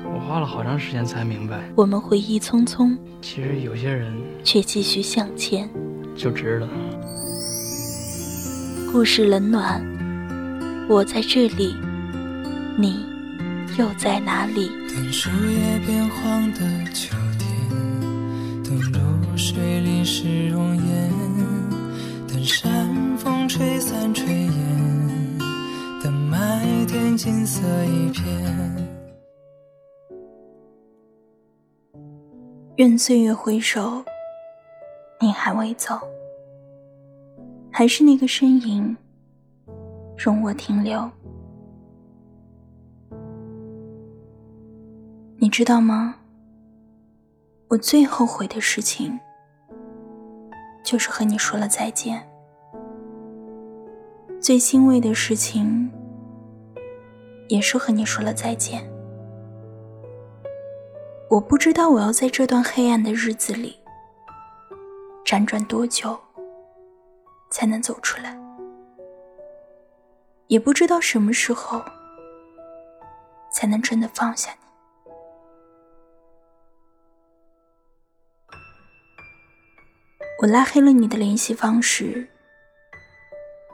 我花了好长时间才明白，我们回忆匆匆，其实有些人却继续向前，就值了。故事冷暖，我在这里，你又在哪里？等树叶变黄的秋天，等露水淋湿容颜，等山风吹散炊烟，等麦田金色一片。愿岁月回首，你还未走。还是那个身影，容我停留。你知道吗？我最后悔的事情，就是和你说了再见。最欣慰的事情，也是和你说了再见。我不知道我要在这段黑暗的日子里辗转多久。才能走出来，也不知道什么时候才能真的放下你。我拉黑了你的联系方式，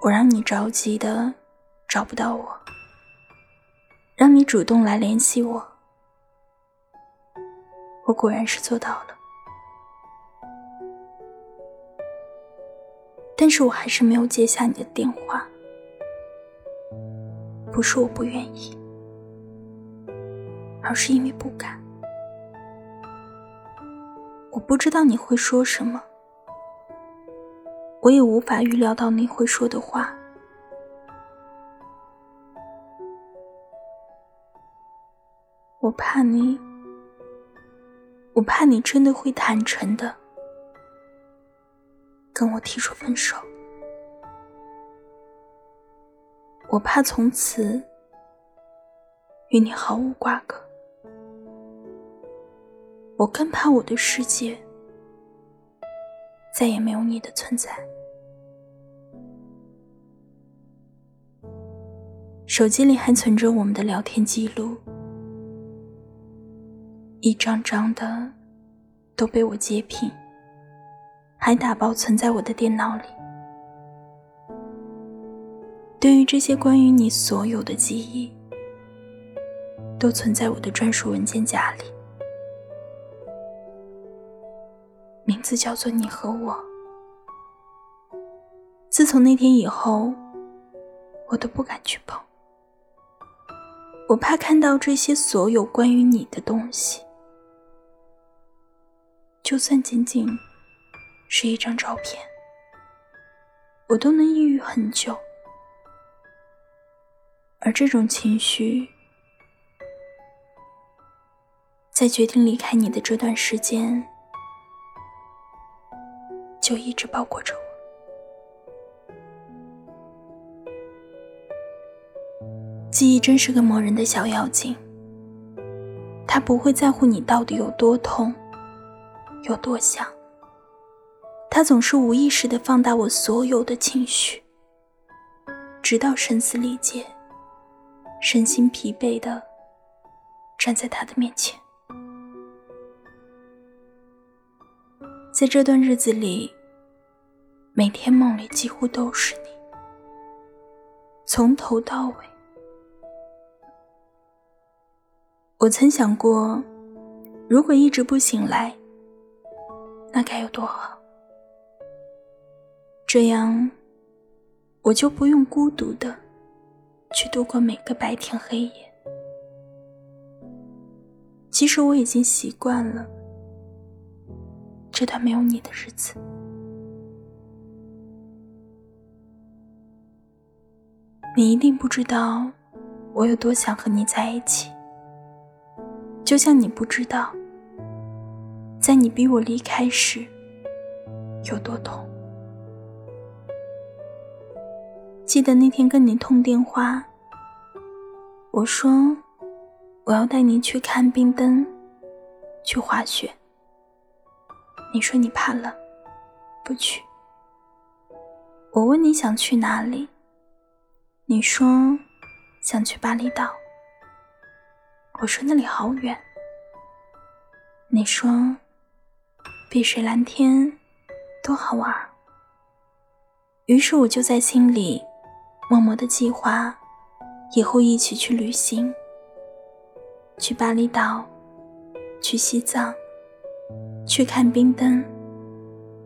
我让你着急的找不到我，让你主动来联系我，我果然是做到了。但是我还是没有接下你的电话，不是我不愿意，而是因为不敢。我不知道你会说什么，我也无法预料到你会说的话。我怕你，我怕你真的会坦诚的。跟我提出分手，我怕从此与你毫无瓜葛，我更怕我的世界再也没有你的存在。手机里还存着我们的聊天记录，一张张的都被我截屏。还打包存在我的电脑里。对于这些关于你所有的记忆，都存在我的专属文件夹里，名字叫做“你和我”。自从那天以后，我都不敢去碰，我怕看到这些所有关于你的东西，就算仅仅……是一张照片，我都能抑郁很久，而这种情绪，在决定离开你的这段时间，就一直包裹着我。记忆真是个磨人的小妖精，他不会在乎你到底有多痛，有多想。他总是无意识的放大我所有的情绪，直到声嘶力竭、身心疲惫的站在他的面前。在这段日子里，每天梦里几乎都是你，从头到尾。我曾想过，如果一直不醒来，那该有多好！这样，我就不用孤独的去度过每个白天黑夜。其实我已经习惯了这段没有你的日子。你一定不知道我有多想和你在一起，就像你不知道，在你逼我离开时有多痛。记得那天跟你通电话，我说我要带你去看冰灯，去滑雪。你说你怕冷，不去。我问你想去哪里？你说想去巴厘岛，我说那里好远。你说碧水蓝天多好玩。于是我就在心里默默的计划，以后一起去旅行，去巴厘岛，去西藏，去看冰灯，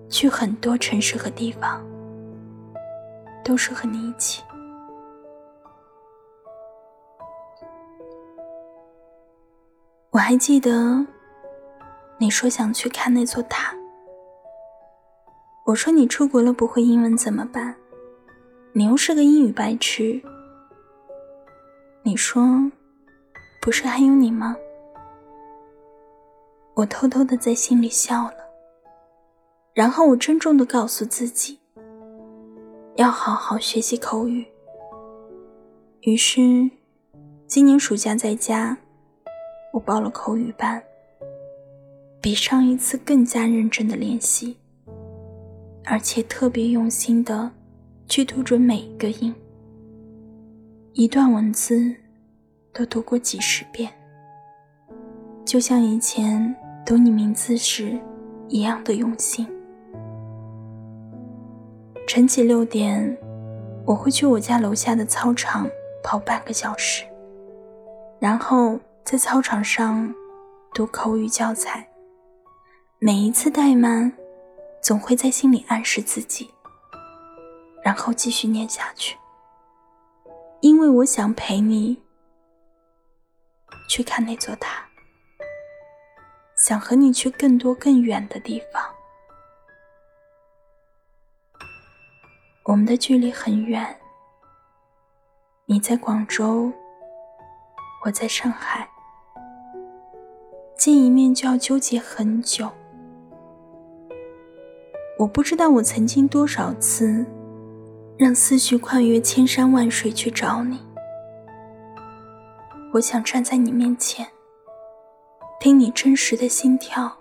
去很多城市和地方，都是和你一起。我还记得，你说想去看那座塔。我说你出国了不会英文怎么办？你又是个英语白痴。你说，不是还有你吗？我偷偷的在心里笑了，然后我郑重的告诉自己，要好好学习口语。于是，今年暑假在家。我报了口语班，比上一次更加认真的练习，而且特别用心的去读准每一个音，一段文字都读过几十遍，就像以前读你名字时一样的用心。晨起六点，我会去我家楼下的操场跑半个小时，然后。在操场上读口语教材，每一次怠慢，总会在心里暗示自己，然后继续念下去。因为我想陪你去看那座塔，想和你去更多更远的地方。我们的距离很远，你在广州，我在上海。见一面就要纠结很久，我不知道我曾经多少次让思绪跨越千山万水去找你。我想站在你面前，听你真实的心跳，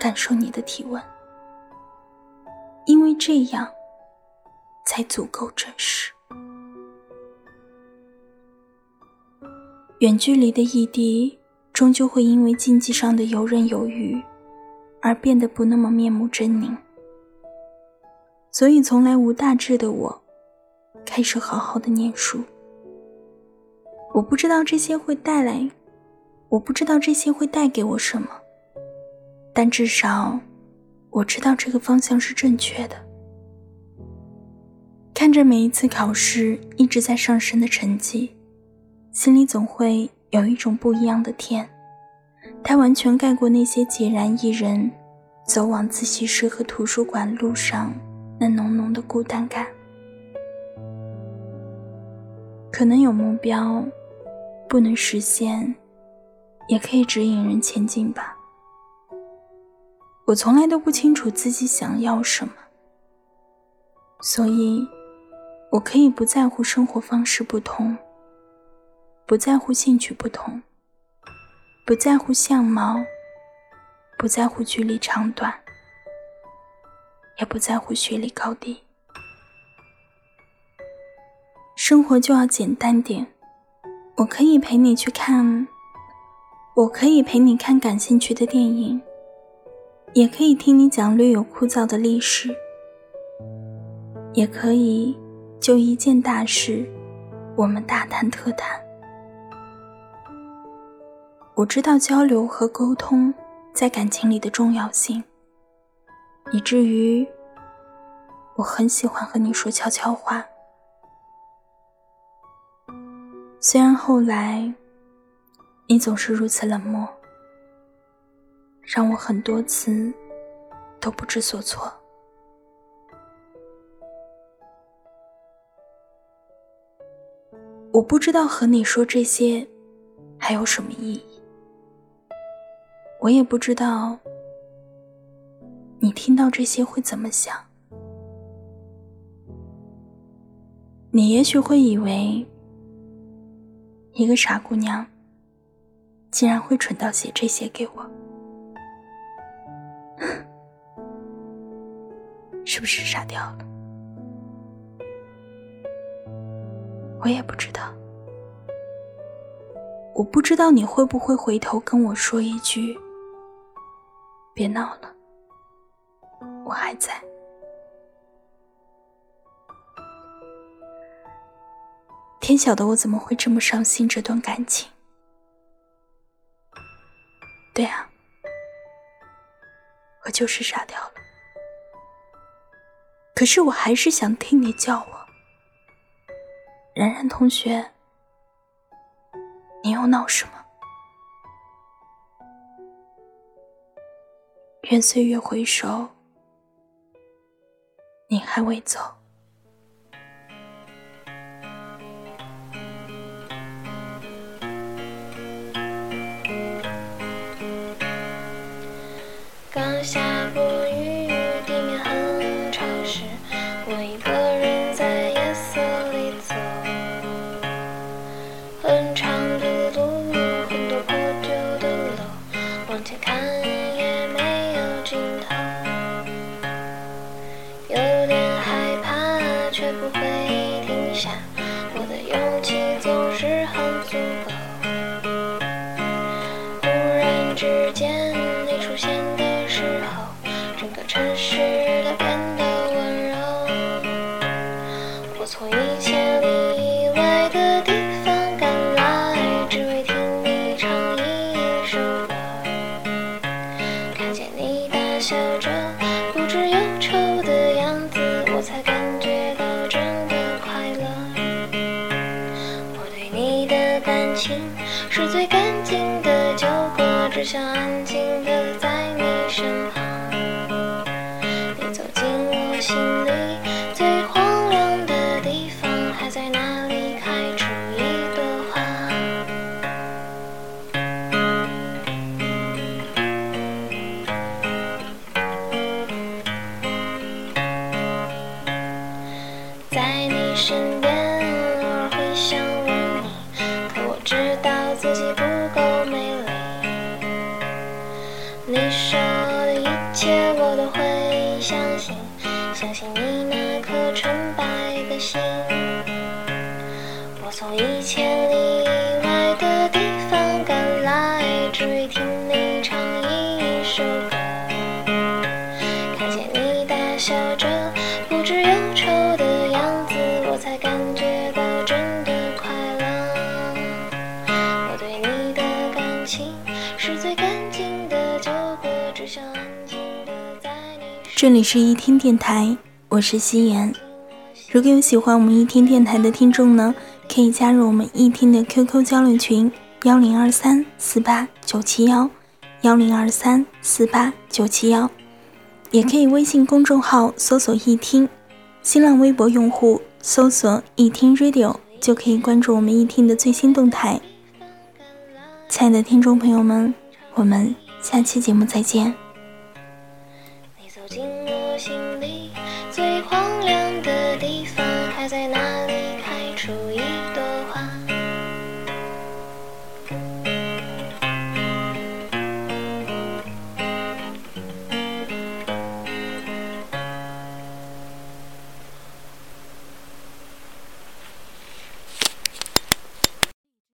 感受你的体温，因为这样才足够真实。远距离的异地。终究会因为经济上的游刃有余，而变得不那么面目狰狞。所以，从来无大志的我，开始好好的念书。我不知道这些会带来，我不知道这些会带给我什么，但至少，我知道这个方向是正确的。看着每一次考试一直在上升的成绩，心里总会。有一种不一样的甜，它完全盖过那些孑然一人走往自习室和图书馆路上那浓浓的孤单感。可能有目标不能实现，也可以指引人前进吧。我从来都不清楚自己想要什么，所以我可以不在乎生活方式不同。不在乎兴趣不同，不在乎相貌，不在乎距离长短，也不在乎学历高低。生活就要简单点。我可以陪你去看，我可以陪你看感兴趣的电影，也可以听你讲略有枯燥的历史，也可以就一件大事，我们大谈特谈。我知道交流和沟通在感情里的重要性，以至于我很喜欢和你说悄悄话。虽然后来你总是如此冷漠，让我很多次都不知所措。我不知道和你说这些还有什么意义，我也不知道你听到这些会怎么想。你也许会以为。一个傻姑娘，竟然会蠢到写这些给我，是不是傻掉了？我也不知道，我不知道你会不会回头跟我说一句：“别闹了，我还在。”天晓得我怎么会这么伤心这段感情？对啊，我就是傻掉了。可是我还是想听你叫我，然然同学，你又闹什么？愿岁月回首，你还未走。刚下过雨相信，相信你那颗纯白的心。我从一千里以外的地方赶来，只为听你唱一首歌。看见你大笑着，不知忧愁的样子，我才感觉到真的快乐。我对你的感情是最干净的酒只想安静。这里是一听电台，我是夕颜。如果有喜欢我们一听电台的听众呢，可以加入我们一听的 QQ 交流群幺零二三四八九七幺幺零二三四八九七幺，也可以微信公众号搜索一听，新浪微博用户搜索一听 Radio 就可以关注我们一听的最新动态。亲爱的听众朋友们，我们下期节目再见。最荒凉的地方，还在那里。